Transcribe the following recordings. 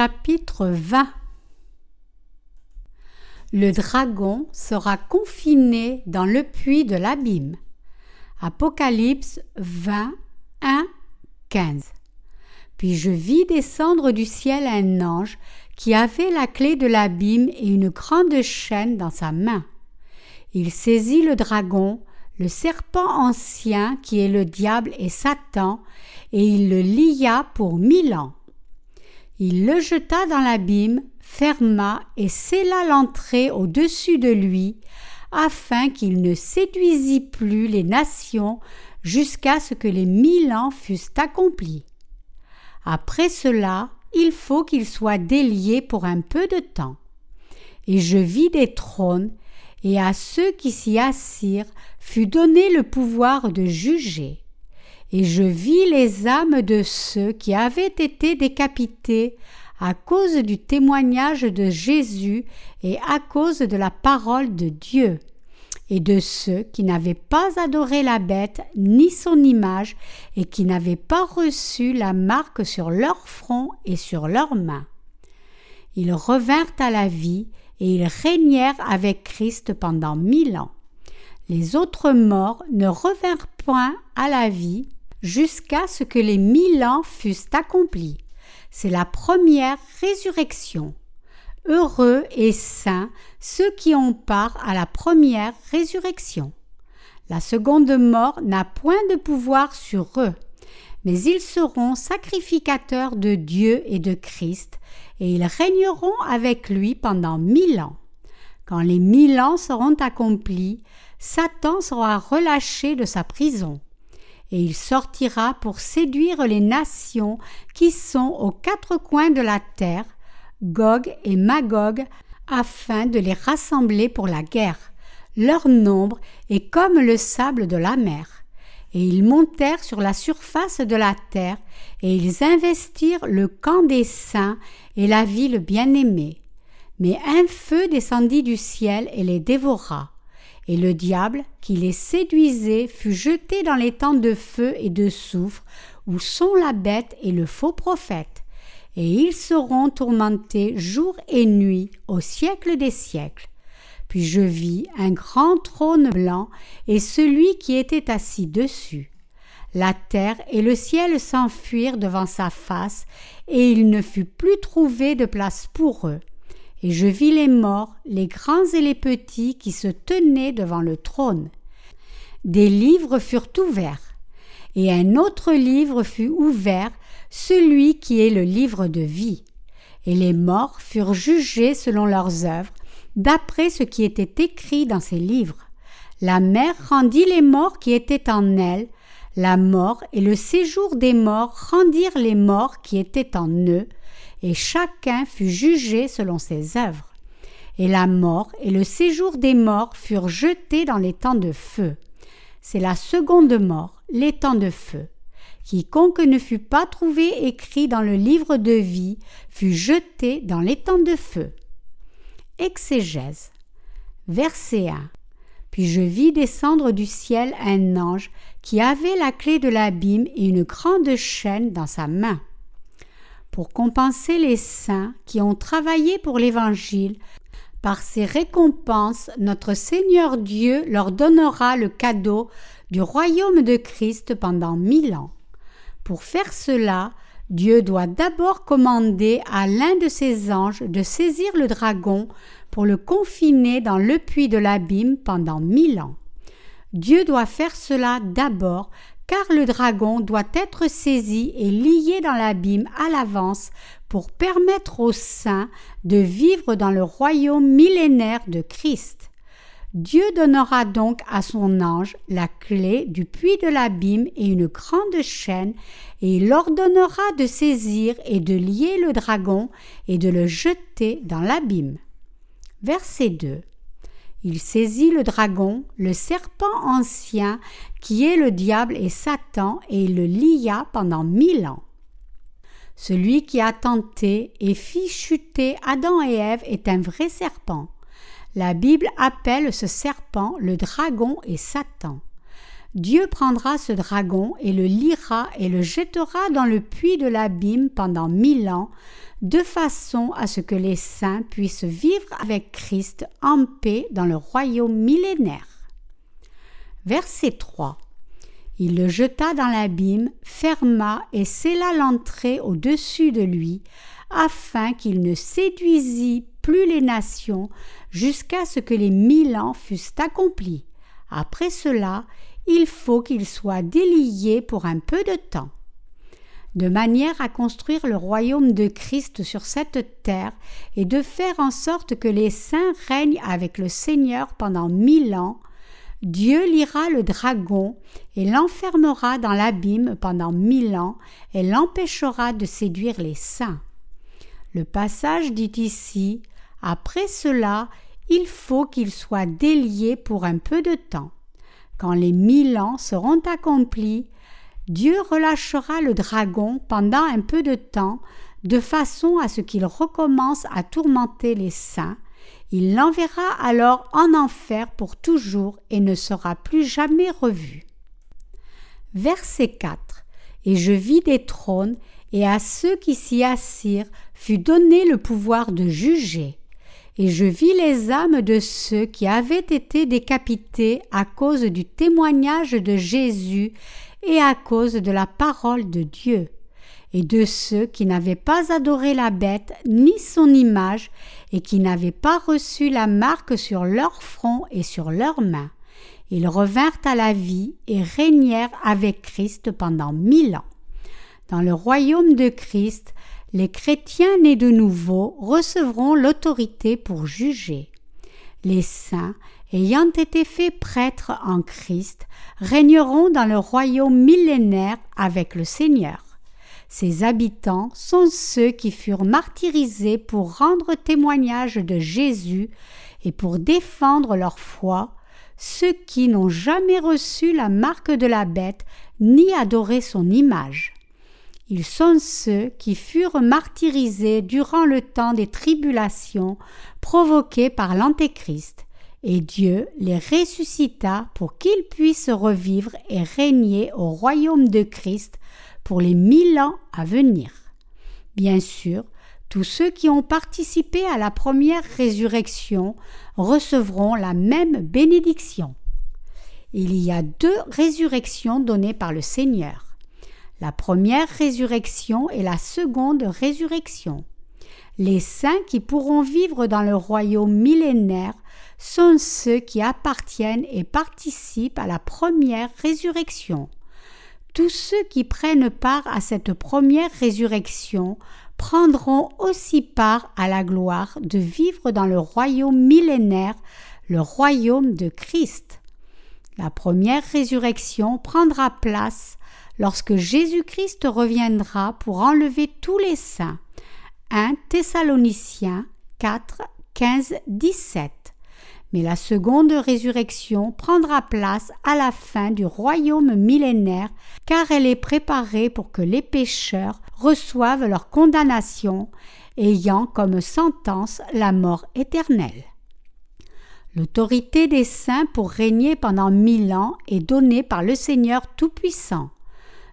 Chapitre 20 Le dragon sera confiné dans le puits de l'abîme. Apocalypse 20, 1, 15. Puis je vis descendre du ciel un ange qui avait la clé de l'abîme et une grande chaîne dans sa main. Il saisit le dragon, le serpent ancien qui est le diable et Satan, et il le lia pour mille ans. Il le jeta dans l'abîme, ferma et scella l'entrée au-dessus de lui, afin qu'il ne séduisît plus les nations jusqu'à ce que les mille ans fussent accomplis. Après cela, il faut qu'il soit délié pour un peu de temps. Et je vis des trônes, et à ceux qui s'y assirent fut donné le pouvoir de juger et je vis les âmes de ceux qui avaient été décapités à cause du témoignage de Jésus et à cause de la parole de Dieu, et de ceux qui n'avaient pas adoré la bête ni son image, et qui n'avaient pas reçu la marque sur leur front et sur leurs mains. Ils revinrent à la vie, et ils régnèrent avec Christ pendant mille ans. Les autres morts ne revinrent point à la vie, jusqu'à ce que les mille ans fussent accomplis. C'est la première résurrection. Heureux et saints ceux qui ont part à la première résurrection. La seconde mort n'a point de pouvoir sur eux, mais ils seront sacrificateurs de Dieu et de Christ, et ils régneront avec lui pendant mille ans. Quand les mille ans seront accomplis, Satan sera relâché de sa prison et il sortira pour séduire les nations qui sont aux quatre coins de la terre, Gog et Magog, afin de les rassembler pour la guerre. Leur nombre est comme le sable de la mer. Et ils montèrent sur la surface de la terre, et ils investirent le camp des saints et la ville bien-aimée. Mais un feu descendit du ciel et les dévora et le diable, qui les séduisait, fut jeté dans les temps de feu et de soufre, où sont la bête et le faux prophète, et ils seront tourmentés jour et nuit au siècle des siècles. Puis je vis un grand trône blanc et celui qui était assis dessus. La terre et le ciel s'enfuirent devant sa face, et il ne fut plus trouvé de place pour eux et je vis les morts, les grands et les petits, qui se tenaient devant le trône. Des livres furent ouverts, et un autre livre fut ouvert, celui qui est le livre de vie. Et les morts furent jugés selon leurs œuvres, d'après ce qui était écrit dans ces livres. La mer rendit les morts qui étaient en elle, la mort et le séjour des morts rendirent les morts qui étaient en eux, et chacun fut jugé selon ses œuvres. Et la mort et le séjour des morts furent jetés dans les temps de feu. C'est la seconde mort, les temps de feu. Quiconque ne fut pas trouvé écrit dans le livre de vie fut jeté dans les temps de feu. Exégèse. Verset 1. Puis je vis descendre du ciel un ange qui avait la clé de l'abîme et une grande chaîne dans sa main pour compenser les saints qui ont travaillé pour l'Évangile, par ces récompenses, notre Seigneur Dieu leur donnera le cadeau du royaume de Christ pendant mille ans. Pour faire cela, Dieu doit d'abord commander à l'un de ses anges de saisir le dragon pour le confiner dans le puits de l'abîme pendant mille ans. Dieu doit faire cela d'abord car le dragon doit être saisi et lié dans l'abîme à l'avance pour permettre aux saints de vivre dans le royaume millénaire de Christ. Dieu donnera donc à son ange la clé du puits de l'abîme et une grande chaîne, et il ordonnera de saisir et de lier le dragon et de le jeter dans l'abîme. Verset 2. Il saisit le dragon, le serpent ancien, qui est le diable et Satan, et le lia pendant mille ans. Celui qui a tenté et fit chuter Adam et Ève est un vrai serpent. La Bible appelle ce serpent le dragon et Satan. Dieu prendra ce dragon et le lira et le jettera dans le puits de l'abîme pendant mille ans, de façon à ce que les saints puissent vivre avec Christ en paix dans le royaume millénaire. Verset 3. Il le jeta dans l'abîme, ferma et scella l'entrée au-dessus de lui, afin qu'il ne séduisît plus les nations jusqu'à ce que les mille ans fussent accomplis. Après cela, il faut qu'il soit délié pour un peu de temps. De manière à construire le royaume de Christ sur cette terre et de faire en sorte que les saints règnent avec le Seigneur pendant mille ans, Dieu lira le dragon et l'enfermera dans l'abîme pendant mille ans et l'empêchera de séduire les saints. Le passage dit ici Après cela, il faut qu'il soit délié pour un peu de temps. Quand les mille ans seront accomplis, Dieu relâchera le dragon pendant un peu de temps, de façon à ce qu'il recommence à tourmenter les saints, il l'enverra alors en enfer pour toujours et ne sera plus jamais revu. Verset 4 Et je vis des trônes, et à ceux qui s'y assirent fut donné le pouvoir de juger. Et je vis les âmes de ceux qui avaient été décapités à cause du témoignage de Jésus et à cause de la parole de Dieu et de ceux qui n'avaient pas adoré la bête ni son image, et qui n'avaient pas reçu la marque sur leur front et sur leurs mains. Ils revinrent à la vie et régnèrent avec Christ pendant mille ans. Dans le royaume de Christ, les chrétiens nés de nouveau recevront l'autorité pour juger. Les saints, ayant été faits prêtres en Christ, régneront dans le royaume millénaire avec le Seigneur. Ses habitants sont ceux qui furent martyrisés pour rendre témoignage de Jésus et pour défendre leur foi, ceux qui n'ont jamais reçu la marque de la bête ni adoré son image. Ils sont ceux qui furent martyrisés durant le temps des tribulations provoquées par l'Antéchrist, et Dieu les ressuscita pour qu'ils puissent revivre et régner au royaume de Christ pour les mille ans à venir. Bien sûr, tous ceux qui ont participé à la première résurrection recevront la même bénédiction. Il y a deux résurrections données par le Seigneur. La première résurrection et la seconde résurrection. Les saints qui pourront vivre dans le royaume millénaire sont ceux qui appartiennent et participent à la première résurrection. Tous ceux qui prennent part à cette première résurrection prendront aussi part à la gloire de vivre dans le royaume millénaire, le royaume de Christ. La première résurrection prendra place lorsque Jésus-Christ reviendra pour enlever tous les saints. 1 Thessaloniciens 4, 15, 17 mais la seconde résurrection prendra place à la fin du royaume millénaire, car elle est préparée pour que les pécheurs reçoivent leur condamnation, ayant comme sentence la mort éternelle. L'autorité des saints pour régner pendant mille ans est donnée par le Seigneur Tout-Puissant.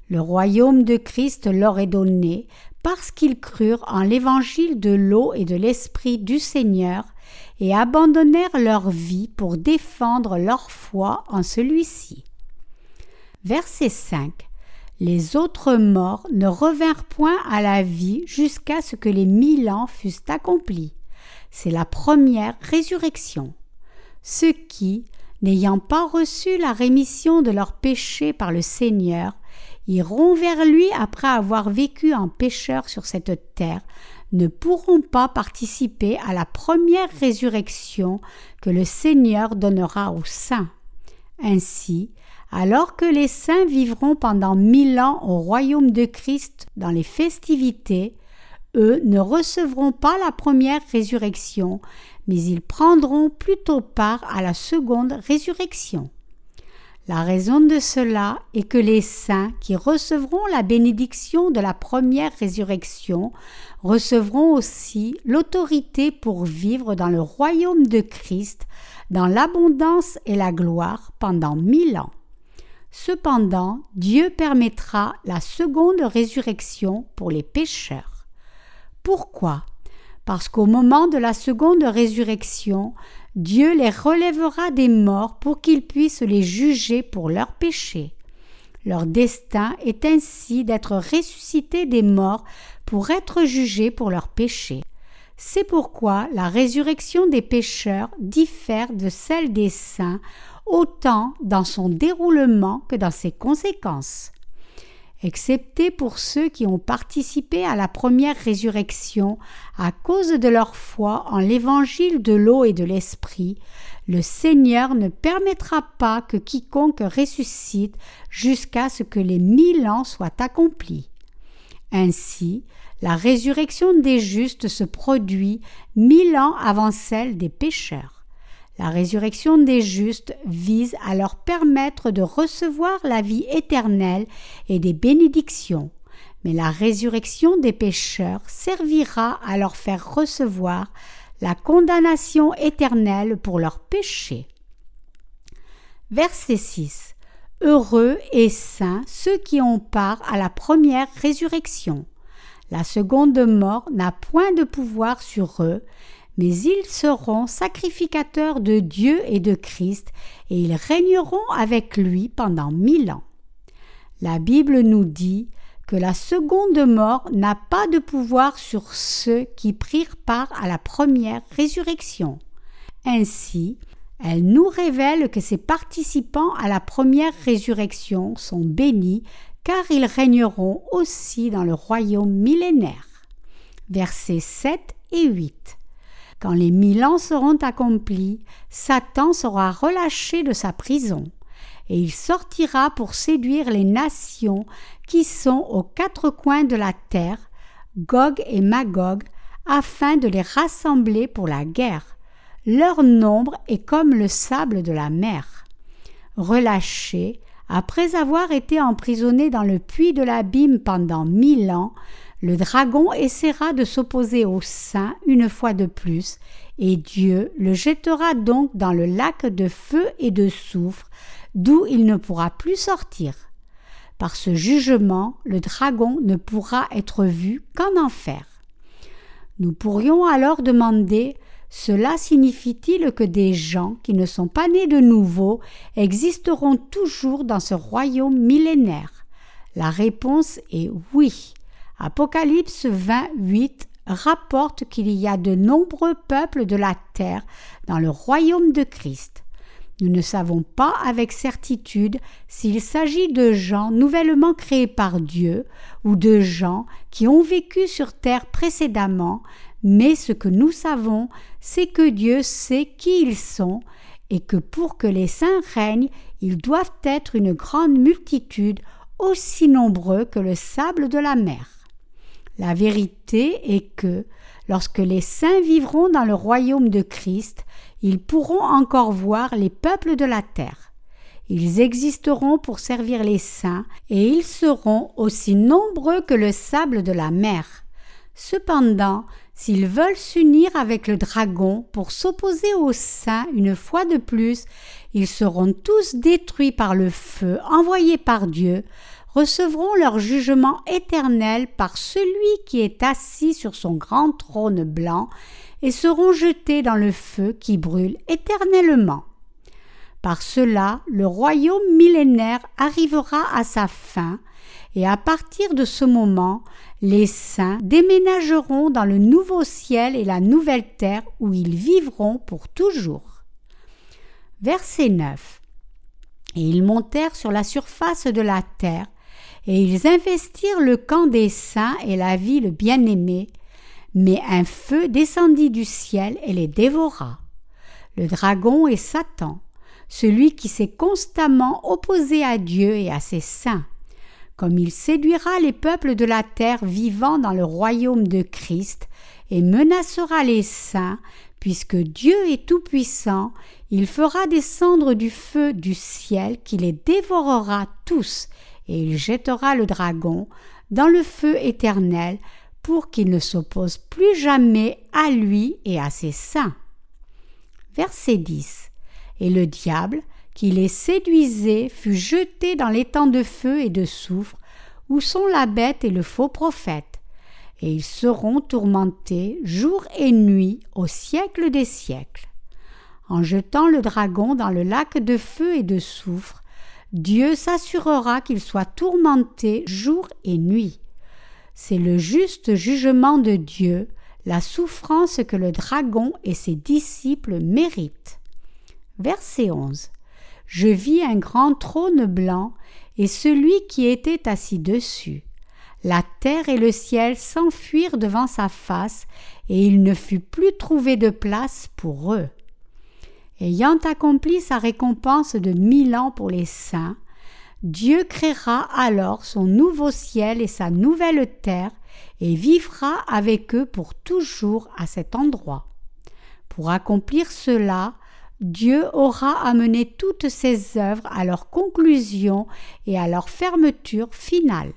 Le royaume de Christ leur est donné parce qu'ils crurent en l'évangile de l'eau et de l'esprit du Seigneur et abandonnèrent leur vie pour défendre leur foi en celui-ci. Verset 5 Les autres morts ne revinrent point à la vie jusqu'à ce que les mille ans fussent accomplis. C'est la première résurrection. Ceux qui, n'ayant pas reçu la rémission de leurs péchés par le Seigneur, iront vers lui après avoir vécu en pécheur sur cette terre, ne pourront pas participer à la première résurrection que le Seigneur donnera aux saints. Ainsi, alors que les saints vivront pendant mille ans au royaume de Christ dans les festivités, eux ne recevront pas la première résurrection, mais ils prendront plutôt part à la seconde résurrection. La raison de cela est que les saints qui recevront la bénédiction de la première résurrection recevront aussi l'autorité pour vivre dans le royaume de Christ, dans l'abondance et la gloire pendant mille ans. Cependant, Dieu permettra la seconde résurrection pour les pécheurs. Pourquoi? Parce qu'au moment de la seconde résurrection, Dieu les relèvera des morts pour qu'ils puissent les juger pour leurs péchés. Leur destin est ainsi d'être ressuscités des morts pour être jugés pour leurs péchés. C'est pourquoi la résurrection des pécheurs diffère de celle des saints autant dans son déroulement que dans ses conséquences. Excepté pour ceux qui ont participé à la première résurrection à cause de leur foi en l'évangile de l'eau et de l'esprit, le Seigneur ne permettra pas que quiconque ressuscite jusqu'à ce que les mille ans soient accomplis. Ainsi, la résurrection des justes se produit mille ans avant celle des pécheurs. La résurrection des justes vise à leur permettre de recevoir la vie éternelle et des bénédictions, mais la résurrection des pécheurs servira à leur faire recevoir la condamnation éternelle pour leurs péchés. Verset 6. Heureux et saints ceux qui ont part à la première résurrection. La seconde mort n'a point de pouvoir sur eux, mais ils seront sacrificateurs de Dieu et de Christ, et ils régneront avec lui pendant mille ans. La Bible nous dit que la seconde mort n'a pas de pouvoir sur ceux qui prirent part à la première résurrection. Ainsi, elle nous révèle que ces participants à la première résurrection sont bénis car ils régneront aussi dans le royaume millénaire. Versets 7 et 8. Quand les mille ans seront accomplis, Satan sera relâché de sa prison, et il sortira pour séduire les nations qui sont aux quatre coins de la terre, Gog et Magog, afin de les rassembler pour la guerre. Leur nombre est comme le sable de la mer. Relâchés, après avoir été emprisonné dans le puits de l'abîme pendant mille ans, le dragon essaiera de s'opposer au saint une fois de plus, et Dieu le jettera donc dans le lac de feu et de soufre, d'où il ne pourra plus sortir. Par ce jugement, le dragon ne pourra être vu qu'en enfer. Nous pourrions alors demander cela signifie-t-il que des gens qui ne sont pas nés de nouveau existeront toujours dans ce royaume millénaire? La réponse est oui. Apocalypse 28 rapporte qu'il y a de nombreux peuples de la terre dans le royaume de Christ. Nous ne savons pas avec certitude s'il s'agit de gens nouvellement créés par Dieu ou de gens qui ont vécu sur terre précédemment, mais ce que nous savons, c'est que Dieu sait qui ils sont et que pour que les saints règnent, ils doivent être une grande multitude, aussi nombreux que le sable de la mer. La vérité est que, lorsque les saints vivront dans le royaume de Christ, ils pourront encore voir les peuples de la terre. Ils existeront pour servir les saints, et ils seront aussi nombreux que le sable de la mer. Cependant, s'ils veulent s'unir avec le dragon pour s'opposer aux saints une fois de plus, ils seront tous détruits par le feu envoyé par Dieu, recevront leur jugement éternel par celui qui est assis sur son grand trône blanc, et seront jetés dans le feu qui brûle éternellement. Par cela, le royaume millénaire arrivera à sa fin, et à partir de ce moment, les saints déménageront dans le nouveau ciel et la nouvelle terre où ils vivront pour toujours. Verset 9. Et ils montèrent sur la surface de la terre, et ils investirent le camp des saints et la ville bien-aimée, mais un feu descendit du ciel et les dévora. Le dragon est Satan, celui qui s'est constamment opposé à Dieu et à ses saints comme il séduira les peuples de la terre vivant dans le royaume de Christ, et menacera les saints, puisque Dieu est tout-puissant, il fera descendre du feu du ciel qui les dévorera tous, et il jettera le dragon dans le feu éternel, pour qu'il ne s'oppose plus jamais à lui et à ses saints. Verset 10. Et le diable, qui les séduisait fut jeté dans l'étang de feu et de soufre, où sont la bête et le faux prophète, et ils seront tourmentés jour et nuit au siècle des siècles. En jetant le dragon dans le lac de feu et de soufre, Dieu s'assurera qu'il soit tourmenté jour et nuit. C'est le juste jugement de Dieu, la souffrance que le dragon et ses disciples méritent. Verset 11. Je vis un grand trône blanc et celui qui était assis dessus. La terre et le ciel s'enfuirent devant sa face, et il ne fut plus trouvé de place pour eux. Ayant accompli sa récompense de mille ans pour les saints, Dieu créera alors son nouveau ciel et sa nouvelle terre, et vivra avec eux pour toujours à cet endroit. Pour accomplir cela, Dieu aura amené toutes ses œuvres à leur conclusion et à leur fermeture finale.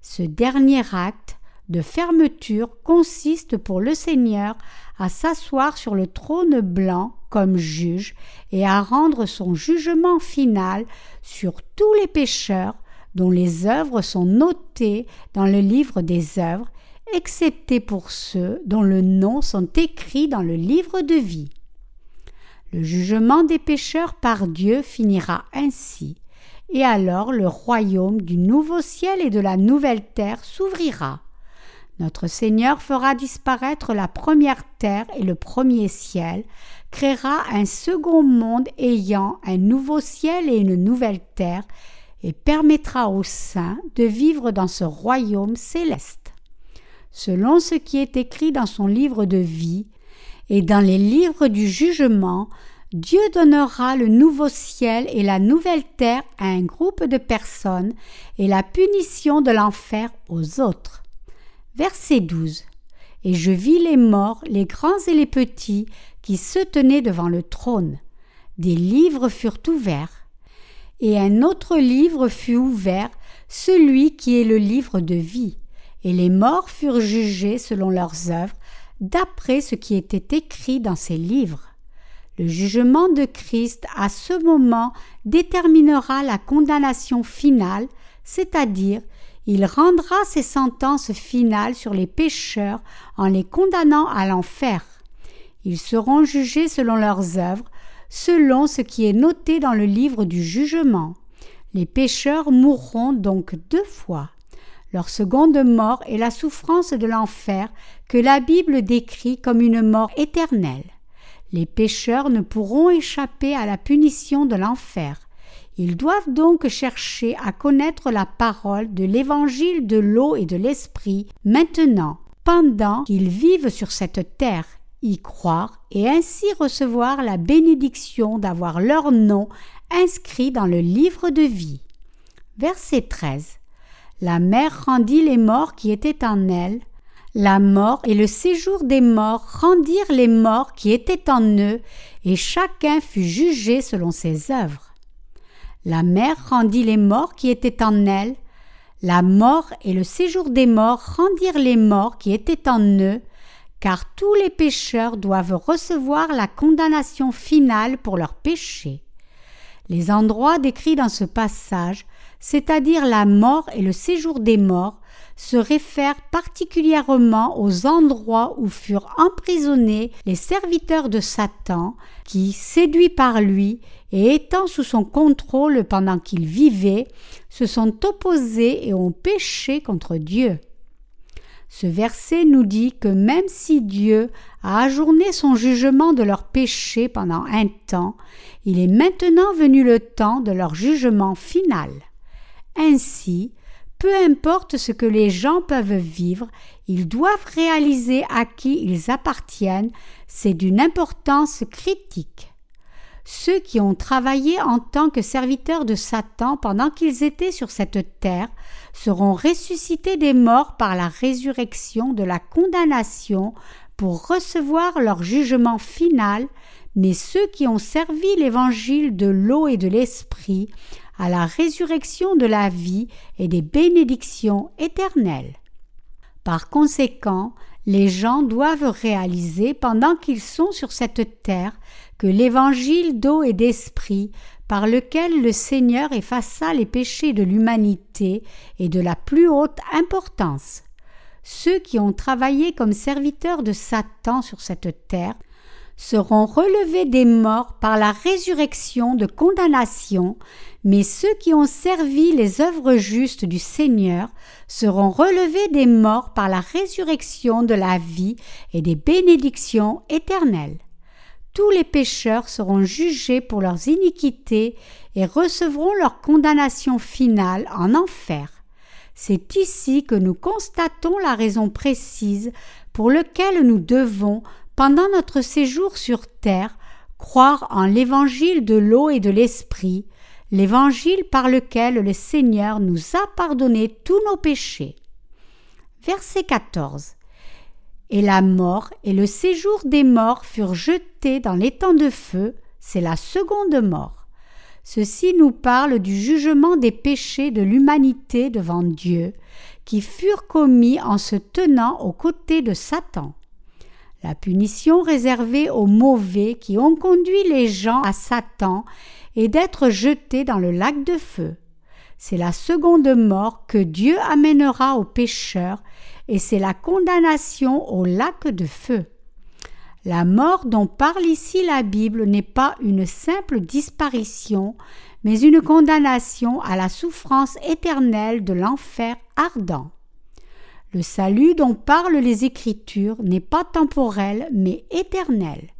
Ce dernier acte de fermeture consiste pour le Seigneur à s'asseoir sur le trône blanc comme juge et à rendre son jugement final sur tous les pécheurs dont les œuvres sont notées dans le livre des œuvres, excepté pour ceux dont le nom sont écrits dans le livre de vie. Le jugement des pécheurs par Dieu finira ainsi, et alors le royaume du nouveau ciel et de la nouvelle terre s'ouvrira. Notre Seigneur fera disparaître la première terre et le premier ciel, créera un second monde ayant un nouveau ciel et une nouvelle terre, et permettra aux saints de vivre dans ce royaume céleste. Selon ce qui est écrit dans son livre de vie et dans les livres du jugement, Dieu donnera le nouveau ciel et la nouvelle terre à un groupe de personnes et la punition de l'enfer aux autres. Verset 12. Et je vis les morts, les grands et les petits, qui se tenaient devant le trône. Des livres furent ouverts. Et un autre livre fut ouvert, celui qui est le livre de vie. Et les morts furent jugés selon leurs œuvres, d'après ce qui était écrit dans ces livres. Le jugement de Christ à ce moment déterminera la condamnation finale, c'est-à-dire il rendra ses sentences finales sur les pécheurs en les condamnant à l'enfer. Ils seront jugés selon leurs œuvres, selon ce qui est noté dans le livre du jugement. Les pécheurs mourront donc deux fois. Leur seconde mort est la souffrance de l'enfer que la Bible décrit comme une mort éternelle. Les pécheurs ne pourront échapper à la punition de l'enfer. Ils doivent donc chercher à connaître la parole de l'évangile de l'eau et de l'esprit maintenant, pendant qu'ils vivent sur cette terre, y croire et ainsi recevoir la bénédiction d'avoir leur nom inscrit dans le livre de vie. Verset 13. La mère rendit les morts qui étaient en elle, la mort et le séjour des morts rendirent les morts qui étaient en eux, et chacun fut jugé selon ses œuvres. La mère rendit les morts qui étaient en elle. La mort et le séjour des morts rendirent les morts qui étaient en eux, car tous les pécheurs doivent recevoir la condamnation finale pour leurs péchés. Les endroits décrits dans ce passage, c'est-à-dire la mort et le séjour des morts, se réfèrent particulièrement aux endroits où furent emprisonnés les serviteurs de Satan, qui, séduits par lui et étant sous son contrôle pendant qu'il vivait, se sont opposés et ont péché contre Dieu. Ce verset nous dit que même si Dieu a ajourné son jugement de leurs péchés pendant un temps, il est maintenant venu le temps de leur jugement final. Ainsi, peu importe ce que les gens peuvent vivre, ils doivent réaliser à qui ils appartiennent, c'est d'une importance critique. Ceux qui ont travaillé en tant que serviteurs de Satan pendant qu'ils étaient sur cette terre seront ressuscités des morts par la résurrection de la condamnation pour recevoir leur jugement final, mais ceux qui ont servi l'évangile de l'eau et de l'esprit à la résurrection de la vie et des bénédictions éternelles. Par conséquent, les gens doivent réaliser pendant qu'ils sont sur cette terre que l'évangile d'eau et d'esprit par lequel le Seigneur effaça les péchés de l'humanité et de la plus haute importance. Ceux qui ont travaillé comme serviteurs de Satan sur cette terre seront relevés des morts par la résurrection de condamnation, mais ceux qui ont servi les œuvres justes du Seigneur seront relevés des morts par la résurrection de la vie et des bénédictions éternelles. Tous les pécheurs seront jugés pour leurs iniquités et recevront leur condamnation finale en enfer. C'est ici que nous constatons la raison précise pour laquelle nous devons, pendant notre séjour sur terre, croire en l'évangile de l'eau et de l'esprit, l'évangile par lequel le Seigneur nous a pardonné tous nos péchés. Verset 14. Et la mort et le séjour des morts furent jetés dans l'étang de feu, c'est la seconde mort. Ceci nous parle du jugement des péchés de l'humanité devant Dieu, qui furent commis en se tenant aux côtés de Satan la punition réservée aux mauvais qui ont conduit les gens à Satan est d'être jetés dans le lac de feu. C'est la seconde mort que Dieu amènera aux pécheurs et c'est la condamnation au lac de feu. La mort dont parle ici la Bible n'est pas une simple disparition, mais une condamnation à la souffrance éternelle de l'enfer ardent. Le salut dont parlent les Écritures n'est pas temporel mais éternel.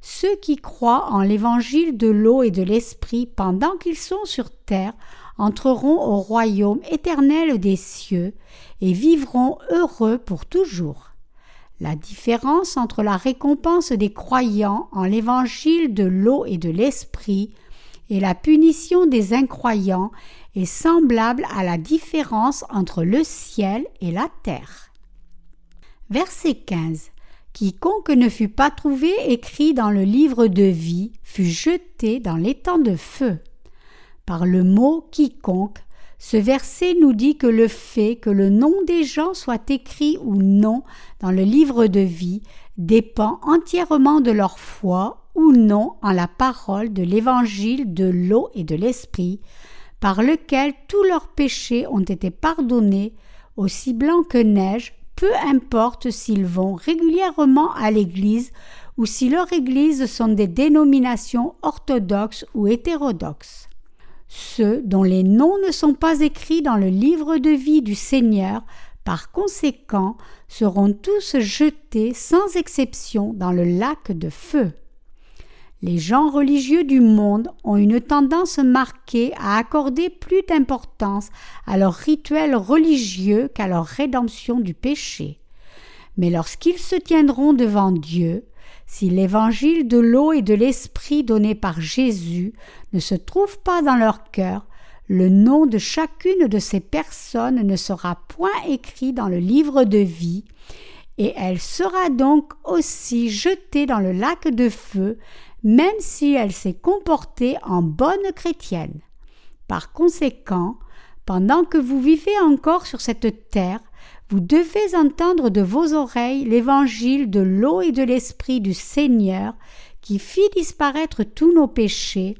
Ceux qui croient en l'évangile de l'eau et de l'esprit pendant qu'ils sont sur terre entreront au royaume éternel des cieux et vivront heureux pour toujours. La différence entre la récompense des croyants en l'évangile de l'eau et de l'esprit et la punition des incroyants est semblable à la différence entre le ciel et la terre. Verset 15. Quiconque ne fut pas trouvé écrit dans le livre de vie fut jeté dans l'étang de feu. Par le mot quiconque, ce verset nous dit que le fait que le nom des gens soit écrit ou non dans le livre de vie dépend entièrement de leur foi ou non en la parole de l'évangile de l'eau et de l'esprit, par lequel tous leurs péchés ont été pardonnés, aussi blancs que neige, peu importe s'ils vont régulièrement à l'Église ou si leur Église sont des dénominations orthodoxes ou hétérodoxes. Ceux dont les noms ne sont pas écrits dans le livre de vie du Seigneur, par conséquent, seront tous jetés sans exception dans le lac de feu. Les gens religieux du monde ont une tendance marquée à accorder plus d'importance à leurs rituels religieux qu'à leur rédemption du péché. Mais lorsqu'ils se tiendront devant Dieu, si l'évangile de l'eau et de l'esprit donné par Jésus ne se trouve pas dans leur cœur, le nom de chacune de ces personnes ne sera point écrit dans le livre de vie, et elle sera donc aussi jetée dans le lac de feu, même si elle s'est comportée en bonne chrétienne. Par conséquent, pendant que vous vivez encore sur cette terre, vous devez entendre de vos oreilles l'évangile de l'eau et de l'esprit du Seigneur qui fit disparaître tous nos péchés,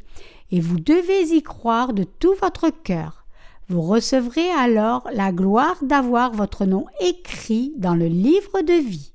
et vous devez y croire de tout votre cœur. Vous recevrez alors la gloire d'avoir votre nom écrit dans le livre de vie.